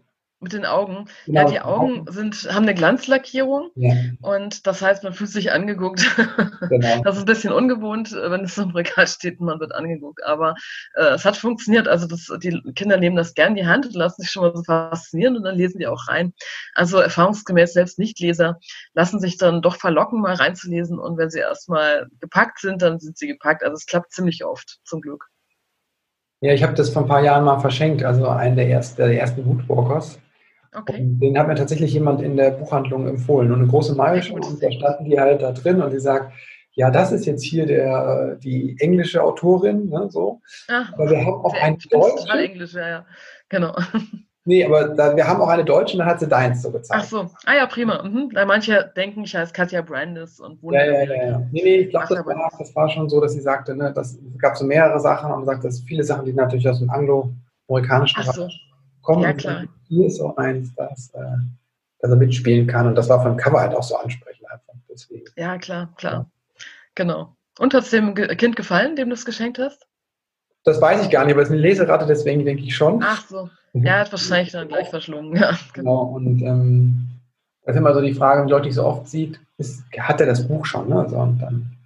Mit den Augen. Genau. Ja, die Augen sind, haben eine Glanzlackierung ja. und das heißt, man fühlt sich angeguckt. Genau. Das ist ein bisschen ungewohnt, wenn es im Regal steht und man wird angeguckt. Aber äh, es hat funktioniert. Also das, die Kinder nehmen das gern in die Hand und lassen sich schon mal so faszinieren und dann lesen die auch rein. Also erfahrungsgemäß selbst Nichtleser lassen sich dann doch verlocken, mal reinzulesen und wenn sie erstmal gepackt sind, dann sind sie gepackt. Also es klappt ziemlich oft, zum Glück. Ja, ich habe das vor ein paar Jahren mal verschenkt, also einen der ersten, der ersten Woodwalkers. Okay. den hat mir tatsächlich jemand in der Buchhandlung empfohlen. Und eine große Mailschule, und da standen die halt da drin und die sagt, ja, das ist jetzt hier der, die englische Autorin, ne, so. Ach, aber wir haben auch eine deutsche. Englisch, ja, ja. Genau. Nee, aber da, wir haben auch eine deutsche und dann hat sie deins so gezeigt. Ach so, ah ja, prima. Mhm. Weil manche denken, ich heiße Katja Brandis und wohne. Ja, ja, ja, ja. Nee, nee, ich glaube, das, war, das war schon so, dass sie sagte, ne, das gab so mehrere Sachen und sagt, dass viele Sachen, die natürlich aus dem anglo-amerikanischen so kommen. Ja, klar. Hier ist auch eins, das, äh, dass er mitspielen kann. Und das war vom Cover halt auch so ansprechend einfach. Deswegen. Ja, klar, klar. Ja. Genau. Und hat es dem Kind gefallen, dem du es geschenkt hast? Das weiß ich gar nicht, aber es ist eine Leserate, deswegen denke ich schon. Ach so. Mhm. Ja, hat wahrscheinlich dann gleich verschlungen. Ja, genau. genau. Und ähm, das ist immer so die Frage, die Leute nicht so oft sieht, ist, hat er das Buch schon? Ne? So, und dann,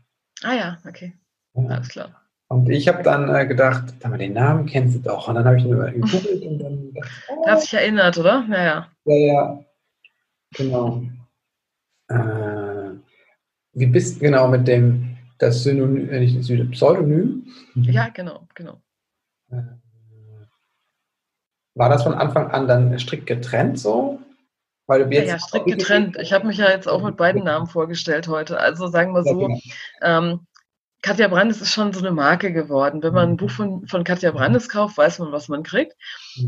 ah ja, okay. Ja. Alles klar. Und ich habe dann äh, gedacht, den Namen kennst du doch. Und dann habe ich ihn gegoogelt und dann. Dachte, oh. Hast dich erinnert, oder? Naja. Ja, ja. Genau. Äh, wie bist du genau mit dem das Synonym, äh, nicht Pseudonym? Ja, genau, genau. Äh, war das von Anfang an dann strikt getrennt so? Weil jetzt ja, ja, strikt getrennt. Ich habe mich ja jetzt auch mit beiden Namen vorgestellt heute. Also sagen wir so, ja, genau. ähm, Katja Brandes ist schon so eine Marke geworden. Wenn man ein Buch von, von Katja Brandes kauft, weiß man, was man kriegt.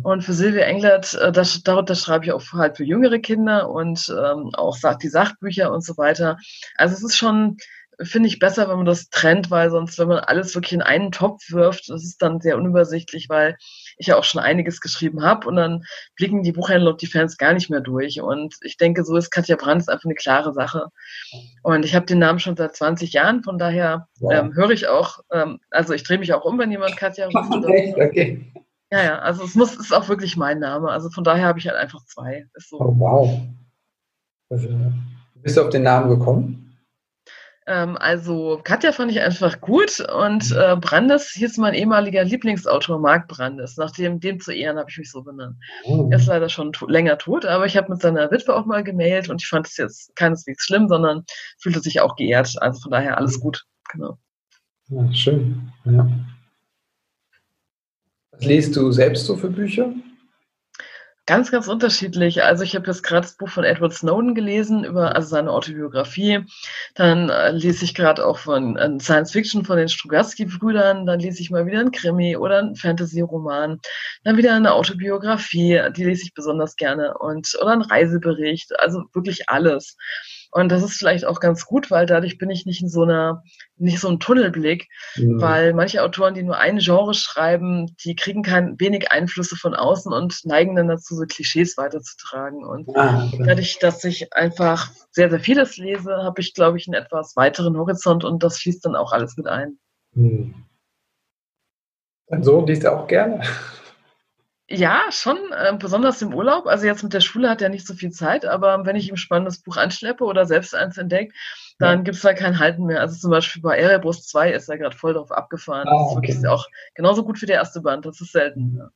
Und für Silvia Englert, äh, das, darunter schreibe ich auch halt für jüngere Kinder und ähm, auch die Sachbücher und so weiter. Also es ist schon, finde ich, besser, wenn man das trennt, weil sonst, wenn man alles wirklich in einen Topf wirft, das ist dann sehr unübersichtlich, weil ich ja auch schon einiges geschrieben habe und dann blicken die Buchhändler und die Fans gar nicht mehr durch. Und ich denke, so ist Katja Brandt einfach eine klare Sache. Und ich habe den Namen schon seit 20 Jahren, von daher wow. ähm, höre ich auch, ähm, also ich drehe mich auch um, wenn jemand Katja ruft. okay. Ja, ja, also es muss, ist auch wirklich mein Name. Also von daher habe ich halt einfach zwei. So. Oh, wow. Also, bist du auf den Namen gekommen? Ähm, also Katja fand ich einfach gut und mhm. äh, Brandes hieß mein ehemaliger Lieblingsautor Marc Brandes. Nachdem dem zu Ehren habe ich mich so benannt. Oh. Er ist leider schon to länger tot, aber ich habe mit seiner Witwe auch mal gemailt und ich fand es jetzt keineswegs schlimm, sondern fühlte sich auch geehrt. Also von daher alles mhm. gut. Genau. Ja, schön. Ja. Was liest du selbst so für Bücher? Ganz, ganz unterschiedlich. Also ich habe jetzt gerade das Buch von Edward Snowden gelesen über also seine Autobiografie. Dann äh, lese ich gerade auch von äh, Science Fiction von den Strugatsky-Brüdern. Dann lese ich mal wieder ein Krimi oder ein Fantasy-Roman. Dann wieder eine Autobiografie, die lese ich besonders gerne und oder ein Reisebericht. Also wirklich alles. Und das ist vielleicht auch ganz gut, weil dadurch bin ich nicht in so einer, nicht so einem Tunnelblick, mhm. weil manche Autoren, die nur ein Genre schreiben, die kriegen kein wenig Einflüsse von außen und neigen dann dazu, so Klischees weiterzutragen. Und ah, okay. dadurch, dass ich einfach sehr, sehr vieles lese, habe ich, glaube ich, einen etwas weiteren Horizont und das fließt dann auch alles mit ein. Mhm. Dein Sohn liest er auch gerne. Ja, schon, äh, besonders im Urlaub. Also jetzt mit der Schule hat er nicht so viel Zeit, aber wenn ich ihm ein spannendes Buch anschleppe oder selbst eins entdeckt, dann ja. gibt es da kein Halten mehr. Also zum Beispiel bei Erebus 2 ist er gerade voll drauf abgefahren. Ah, das ist wirklich auch genauso gut wie der erste Band. Das ist selten. Ja.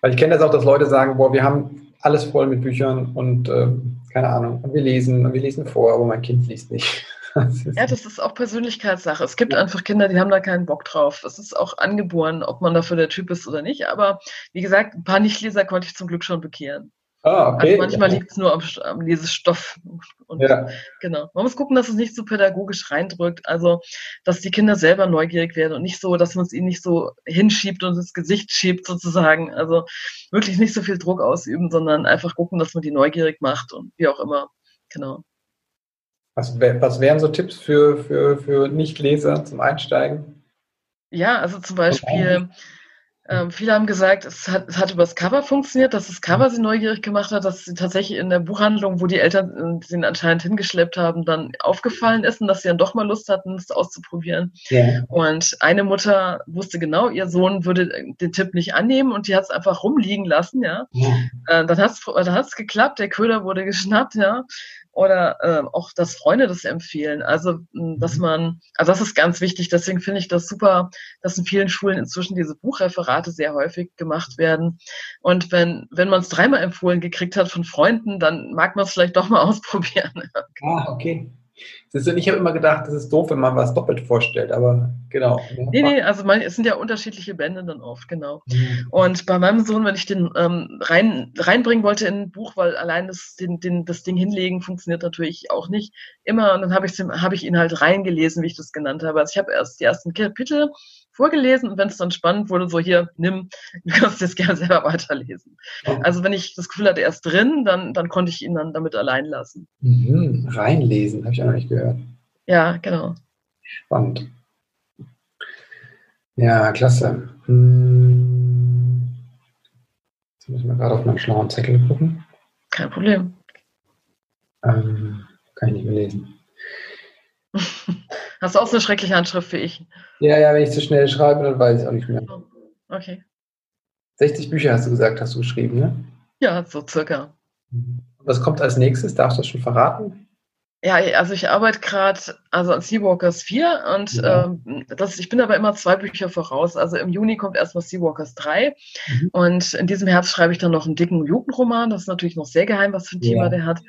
Weil ich kenne das auch, dass Leute sagen, boah, wir haben alles voll mit Büchern und äh, keine Ahnung, und wir lesen und wir lesen vor, aber mein Kind liest nicht. ja, das ist auch Persönlichkeitssache. Es gibt ja. einfach Kinder, die haben da keinen Bock drauf. Das ist auch angeboren, ob man dafür der Typ ist oder nicht. Aber wie gesagt, ein paar Nichtleser konnte ich zum Glück schon bekehren. Ah, okay. Also manchmal ja. liegt es nur am, am Lesestoff. Und ja. Genau. Man muss gucken, dass es nicht so pädagogisch reindrückt. Also, dass die Kinder selber neugierig werden und nicht so, dass man es ihnen nicht so hinschiebt und ins Gesicht schiebt sozusagen. Also wirklich nicht so viel Druck ausüben, sondern einfach gucken, dass man die neugierig macht und wie auch immer. Genau. Was, was wären so Tipps für, für, für Nichtleser zum Einsteigen? Ja, also zum Beispiel, ähm, viele haben gesagt, es hat, es hat über das Cover funktioniert, dass das Cover sie neugierig gemacht hat, dass sie tatsächlich in der Buchhandlung, wo die Eltern sie anscheinend hingeschleppt haben, dann aufgefallen ist und dass sie dann doch mal Lust hatten, es auszuprobieren. Ja. Und eine Mutter wusste genau, ihr Sohn würde den Tipp nicht annehmen und die hat es einfach rumliegen lassen, ja. ja. Äh, dann hat es dann hat's geklappt, der Köder wurde geschnappt, ja oder äh, auch, dass Freunde das empfehlen. Also, dass mhm. man, also das ist ganz wichtig. Deswegen finde ich das super, dass in vielen Schulen inzwischen diese Buchreferate sehr häufig gemacht werden. Und wenn, wenn man es dreimal empfohlen gekriegt hat von Freunden, dann mag man es vielleicht doch mal ausprobieren. ah, okay. Ich habe immer gedacht, das ist doof, wenn man was doppelt vorstellt, aber genau. Nee, nee, also man, es sind ja unterschiedliche Bände dann oft, genau. Mhm. Und bei meinem Sohn, wenn ich den ähm, rein, reinbringen wollte in ein Buch, weil allein das, den, den, das Ding hinlegen funktioniert natürlich auch nicht immer. Und dann habe ich, hab ich ihn halt reingelesen, wie ich das genannt habe. Also ich habe erst die ersten Kapitel vorgelesen und wenn es dann spannend wurde, so hier, nimm, du kannst das gerne selber weiterlesen. Also wenn ich das Gefühl hatte, er ist drin, dann, dann konnte ich ihn dann damit allein lassen. Mhm, reinlesen, habe ich auch noch nicht gehört. Ja, genau. Spannend. Ja, klasse. Hm. Jetzt muss ich mal gerade auf meinen schlauen Zettel gucken. Kein Problem. Ähm, kann ich nicht mehr lesen. Hast du auch so eine schreckliche Handschrift wie ich? Ja, ja, wenn ich zu schnell schreibe, dann weiß ich auch nicht mehr. Oh, okay. 60 Bücher hast du gesagt, hast du geschrieben, ne? Ja, so circa. Was kommt als nächstes? Darfst du das schon verraten? Ja, also ich arbeite gerade also an Seawalkers 4 und ja. ähm, das, ich bin aber immer zwei Bücher voraus. Also im Juni kommt erstmal Seawalkers 3 mhm. und in diesem Herbst schreibe ich dann noch einen dicken Jugendroman. Das ist natürlich noch sehr geheim, was für ein Thema der hat.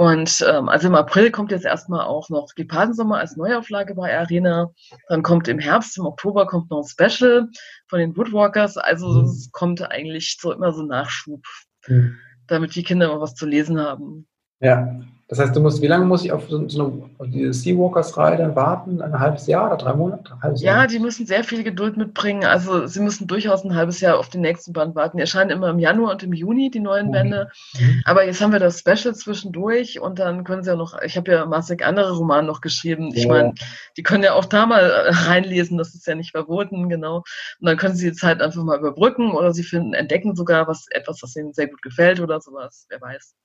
Und ähm, also im April kommt jetzt erstmal auch noch die Pasensommer als Neuauflage bei Arena. Dann kommt im Herbst, im Oktober kommt noch ein Special von den Woodwalkers. Also mhm. es kommt eigentlich so immer so Nachschub, mhm. damit die Kinder immer was zu lesen haben. Ja, Das heißt, du musst, wie lange muss ich auf so, so eine, diese Seawalkers-Reihe dann warten? Ein halbes Jahr oder drei Monate? Ja, die müssen sehr viel Geduld mitbringen. Also sie müssen durchaus ein halbes Jahr auf den nächsten Band warten. Die erscheinen immer im Januar und im Juni, die neuen Mhm. Bände. Mhm. Aber jetzt haben wir das Special zwischendurch und dann können sie ja noch, ich habe ja massig andere Romane noch geschrieben. Ich Ja. meine, die können ja auch da mal äh, reinlesen, das ist ja nicht verboten, genau. Und dann können sie die Zeit einfach mal überbrücken oder sie finden, entdecken sogar was, etwas, was ihnen sehr gut gefällt oder sowas. Wer weiß.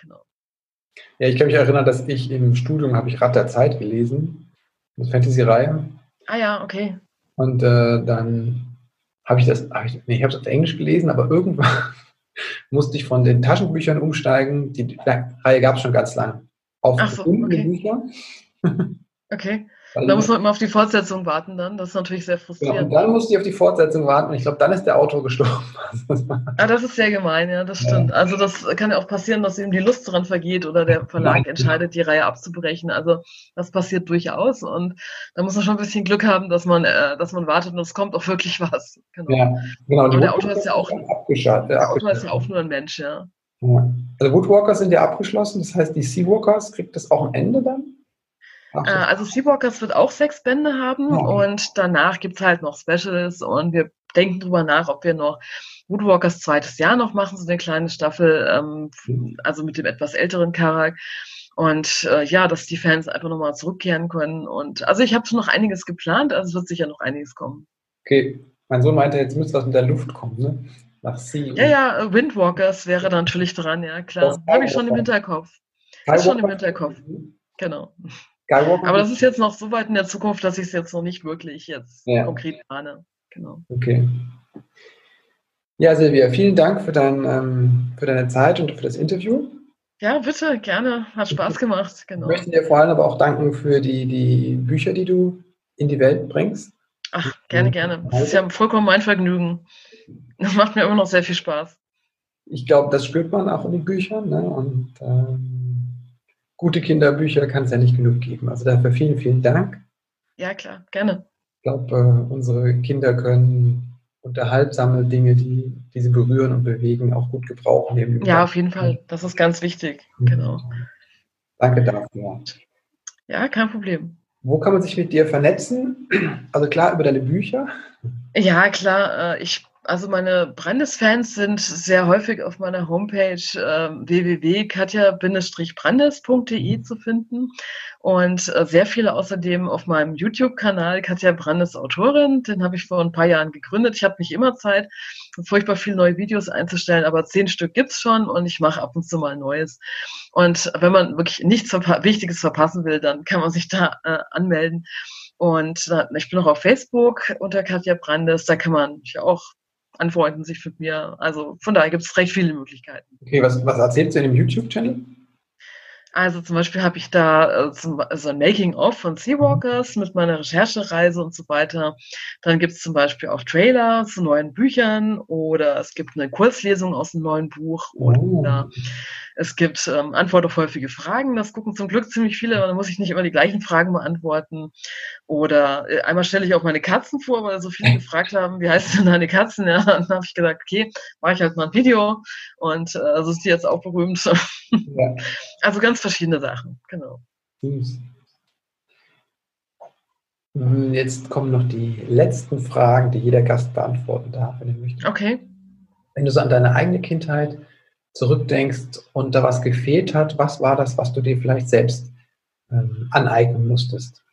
Genau. Ja, ich kann mich erinnern, dass ich im Studium habe ich Rat der Zeit gelesen, eine Fantasy-Reihe. Ah ja, okay. Und äh, dann habe ich das, hab ich, nee, ich habe es auf Englisch gelesen, aber irgendwann musste ich von den Taschenbüchern umsteigen. Die, Reihe gab es schon ganz lange. Auf so, okay. Bücher. Okay. Da muss man immer auf die Fortsetzung warten dann. Das ist natürlich sehr genau, frustrierend. und dann musste ich auf die Fortsetzung warten und ich glaube, dann ist der Autor gestorben. Ah, das ist sehr gemein, ja, das Ja. stimmt. Also das kann ja auch passieren, dass ihm die Lust daran vergeht oder der Verlag Nein, entscheidet, die Reihe abzubrechen. Also das passiert durchaus und da muss man schon ein bisschen Glück haben, dass man, äh, dass man wartet und es kommt auch wirklich was. Genau. ja, genau. Aber der Autor ist ja auch-. Der Autor ist ja auch nur ein Mensch, ja. Ja. Also Woodwalkers sind ja abgeschlossen, das heißt, die Seawalkers kriegt das auch ein Ende dann? Äh, also Seawalkers wird auch sechs Bände haben Ja. und danach gibt's halt noch Specials und wir denken drüber nach, ob wir noch Woodwalkers zweites Jahr noch machen, so eine kleine Staffel, ähm, Mhm. also mit dem etwas älteren Karak. Und äh, ja, dass die Fans einfach nochmal zurückkehren können. Und also ich habe schon noch einiges geplant, also es wird sicher noch einiges kommen. okay, mein Sohn meinte, jetzt müsste was mit der Luft kommen, ne? Nach Sea. Ja, ja, Windwalkers wäre da natürlich dran, ja klar. Habe ich schon im. Hinterkopf. Ist schon im Hinterkopf. Genau. Skywalker. Aber das ist jetzt noch so weit in der Zukunft, dass ich es jetzt noch nicht wirklich jetzt Ja. konkret plane. Genau. Okay. Ja, Silvia, vielen Dank für, dein, ähm, für deine Zeit und für das Interview. Ja, bitte, gerne. Hat Spaß gemacht. Ich Genau. möchte dir vor allem aber auch danken für die, die Bücher, die du in die Welt bringst. Ach, gerne, gerne. Das ist ja vollkommen mein Vergnügen. Das macht mir immer noch sehr viel Spaß. Ich glaube, das spürt man auch in den Büchern. Ne? Und ähm, gute Kinderbücher kann es ja nicht genug geben. Also dafür vielen, vielen Dank. Ja, klar, gerne. Ich glaube, äh, unsere Kinder können unterhaltsame Dinge, die, die sie berühren und bewegen, auch gut gebrauchen. Neben dem Ja, auf jeden Fall. Das ist ganz wichtig. Genau. Danke dafür. Ja, kein Problem. Wo kann man sich mit dir vernetzen? Also klar, über deine Bücher. Ja, klar. äh, Ich, also meine Brandes-Fans sind sehr häufig auf meiner Homepage äh, www.katja-brandes.de zu finden und äh, sehr viele außerdem auf meinem YouTube-Kanal Katja Brandes Autorin. Den habe ich vor ein paar Jahren gegründet. Ich habe nicht immer Zeit, furchtbar viele neue Videos einzustellen, aber zehn Stück gibt's schon und ich mache ab und zu mal Neues. Und wenn man wirklich nichts verpa Wichtiges verpassen will, dann kann man sich da äh, anmelden. Und ich bin auch auf Facebook unter Katja Brandes, da kann man mich auch anfreunden, sich mit mir. Also von daher gibt es recht viele Möglichkeiten. Okay, was, was erzählst du in dem YouTube-Channel? Also zum Beispiel habe ich da äh, zum, also ein Making-of von Seawalkers mit meiner Recherchereise und so weiter. Dann gibt es zum Beispiel auch Trailer zu neuen Büchern oder es gibt eine Kurzlesung aus einem neuen Buch oder Oh. es gibt ähm, Antwort auf häufige Fragen. Das gucken zum Glück ziemlich viele, aber dann muss ich nicht immer die gleichen Fragen beantworten. Oder äh, einmal stelle ich auch meine Katzen vor, weil so viele gefragt haben, wie heißt denn deine Katzen? Ja, dann habe ich gesagt, okay, mache ich halt mal ein Video und äh, so ist die jetzt auch berühmt. Ja, Also ganz verschiedene Sachen, genau. Hm, Jetzt kommen noch die letzten Fragen, die jeder Gast beantworten darf, wenn er möchte. Okay. Wenn du so an deine eigene Kindheit zurückdenkst und da was gefehlt hat, was war das, was du dir vielleicht selbst ähm, aneignen musstest?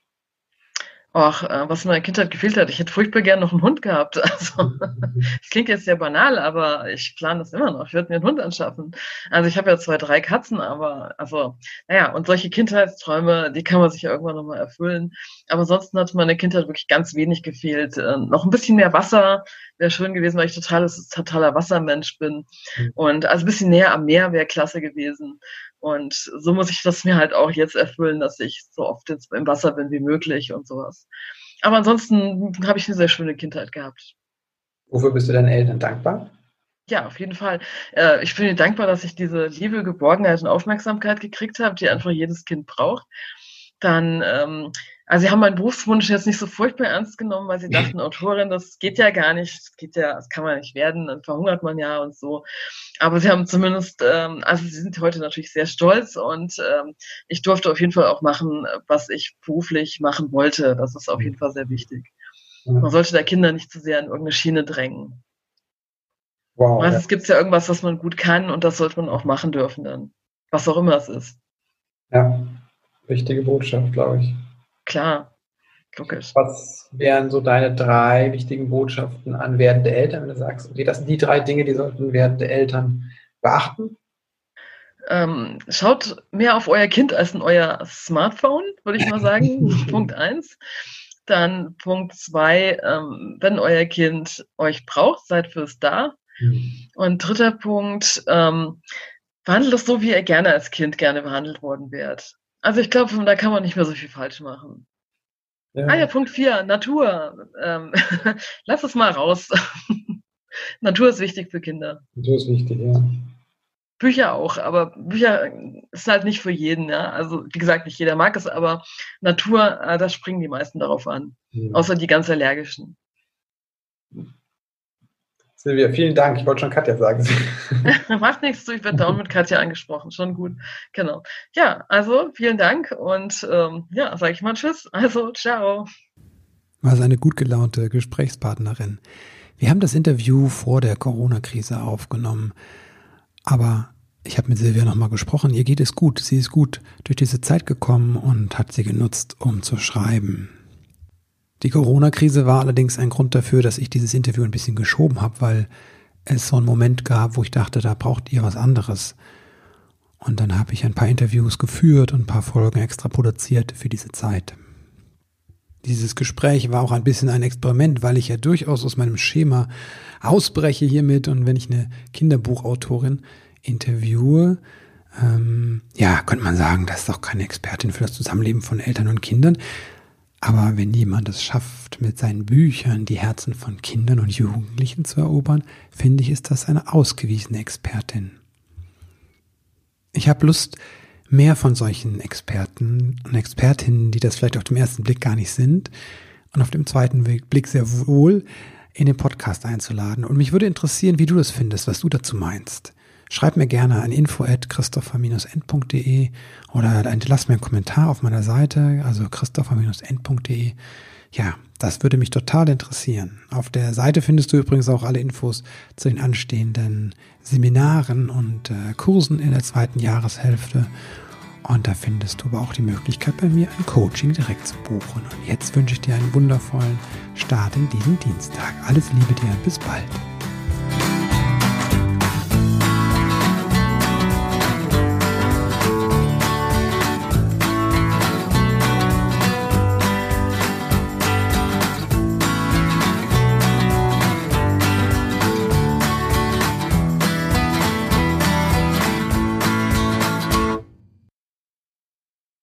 Ach, äh, was meiner Kindheit gefehlt hat, ich hätte furchtbar gern noch einen Hund gehabt. Also, das klingt jetzt sehr banal, aber ich plane das immer noch. Ich würde mir einen Hund anschaffen. Also ich habe ja zwei, drei Katzen, aber also, naja, und solche Kindheitsträume, die kann man sich ja irgendwann nochmal erfüllen. Aber ansonsten hat meine Kindheit wirklich ganz wenig gefehlt. Äh, noch ein bisschen mehr Wasser wäre schön gewesen, weil ich totales, totaler Wassermensch bin. Mhm. Und also ein bisschen näher am Meer wäre klasse gewesen. Und so muss ich das mir halt auch jetzt erfüllen, dass ich so oft jetzt im Wasser bin wie möglich und sowas. Aber ansonsten habe ich eine sehr schöne Kindheit gehabt. Wofür bist du deinen Eltern dankbar? Ja, auf jeden Fall. Äh, ich bin ihnen dankbar, dass ich diese Liebe, Geborgenheit und Aufmerksamkeit gekriegt habe, die einfach jedes Kind braucht. Dann, ähm, also sie haben meinen Berufswunsch jetzt nicht so furchtbar ernst genommen, weil sie dachten, Autorin, das geht ja gar nicht, das geht ja, das kann man nicht werden, dann verhungert man ja und so. Aber sie haben zumindest, ähm, also sie sind heute natürlich sehr stolz und ähm, ich durfte auf jeden Fall auch machen, was ich beruflich machen wollte. Das ist auf jeden Fall sehr wichtig. Man sollte da Kinder nicht zu sehr in irgendeine Schiene drängen. Wow, Meistens ja. gibt es ja irgendwas, was man gut kann und das sollte man auch machen dürfen dann. Was auch immer es ist. Ja, wichtige Botschaft, glaube ich. Klar, logisch. Was wären so deine drei wichtigen Botschaften an werdende Eltern, wenn du sagst, okay, das sind die drei Dinge, die sollten werdende Eltern beachten? Ähm, schaut mehr auf euer Kind als in euer Smartphone, würde ich mal sagen. Punkt eins. Dann Punkt zwei, ähm, wenn euer Kind euch braucht, seid fürs da. Mhm. Und dritter Punkt, ähm, behandelt es so, wie ihr gerne als Kind gerne behandelt worden wärt. Also ich glaube, da kann man nicht mehr so viel falsch machen. Ja. Ah ja, Punkt 4, Natur. Ähm, lass es mal raus. Natur ist wichtig für Kinder. Natur ist wichtig, ja. Bücher auch, aber Bücher ist halt nicht für jeden, ja. Also wie gesagt, nicht jeder mag es, aber Natur, äh, da springen die meisten darauf an. Ja. Außer die ganz allergischen. Silvia, vielen Dank. Ich wollte schon Katja sagen. Macht nichts, ich werde down mit Katja angesprochen. Schon gut. Genau. Ja, also vielen Dank und ähm, ja, sage ich mal Tschüss. Also, ciao. War es eine gut gelaunte Gesprächspartnerin. Wir haben das Interview vor der Corona-Krise aufgenommen, aber ich habe mit Silvia nochmal gesprochen. Ihr geht es gut. Sie ist gut durch diese Zeit gekommen und hat sie genutzt, um zu schreiben. Die Corona-Krise war allerdings ein Grund dafür, dass ich dieses Interview ein bisschen geschoben habe, weil es so einen Moment gab, wo ich dachte, da braucht ihr was anderes. Und dann habe ich ein paar Interviews geführt und ein paar Folgen extra produziert für diese Zeit. Dieses Gespräch war auch ein bisschen ein Experiment, weil ich ja durchaus aus meinem Schema ausbreche hiermit und wenn ich eine Kinderbuchautorin interviewe, ähm, ja, könnte man sagen, das ist auch keine Expertin für das Zusammenleben von Eltern und Kindern. Aber wenn jemand es schafft, mit seinen Büchern die Herzen von Kindern und Jugendlichen zu erobern, finde ich, ist das eine ausgewiesene Expertin. Ich habe Lust, mehr von solchen Experten und Expertinnen, die das vielleicht auf dem ersten Blick gar nicht sind und auf dem zweiten Blick sehr wohl in den Podcast einzuladen. Und mich würde interessieren, wie du das findest, was du dazu meinst. Schreib mir gerne an info at christopher-end.de oder lass mir einen Kommentar auf meiner Seite, also christopher-end.de. Ja, das würde mich total interessieren. Auf der Seite findest du übrigens auch alle Infos zu den anstehenden Seminaren und äh, Kursen in der zweiten Jahreshälfte. Und da findest du aber auch die Möglichkeit, bei mir ein Coaching direkt zu buchen. Und jetzt wünsche ich dir einen wundervollen Start in diesen Dienstag. Alles Liebe dir, bis bald.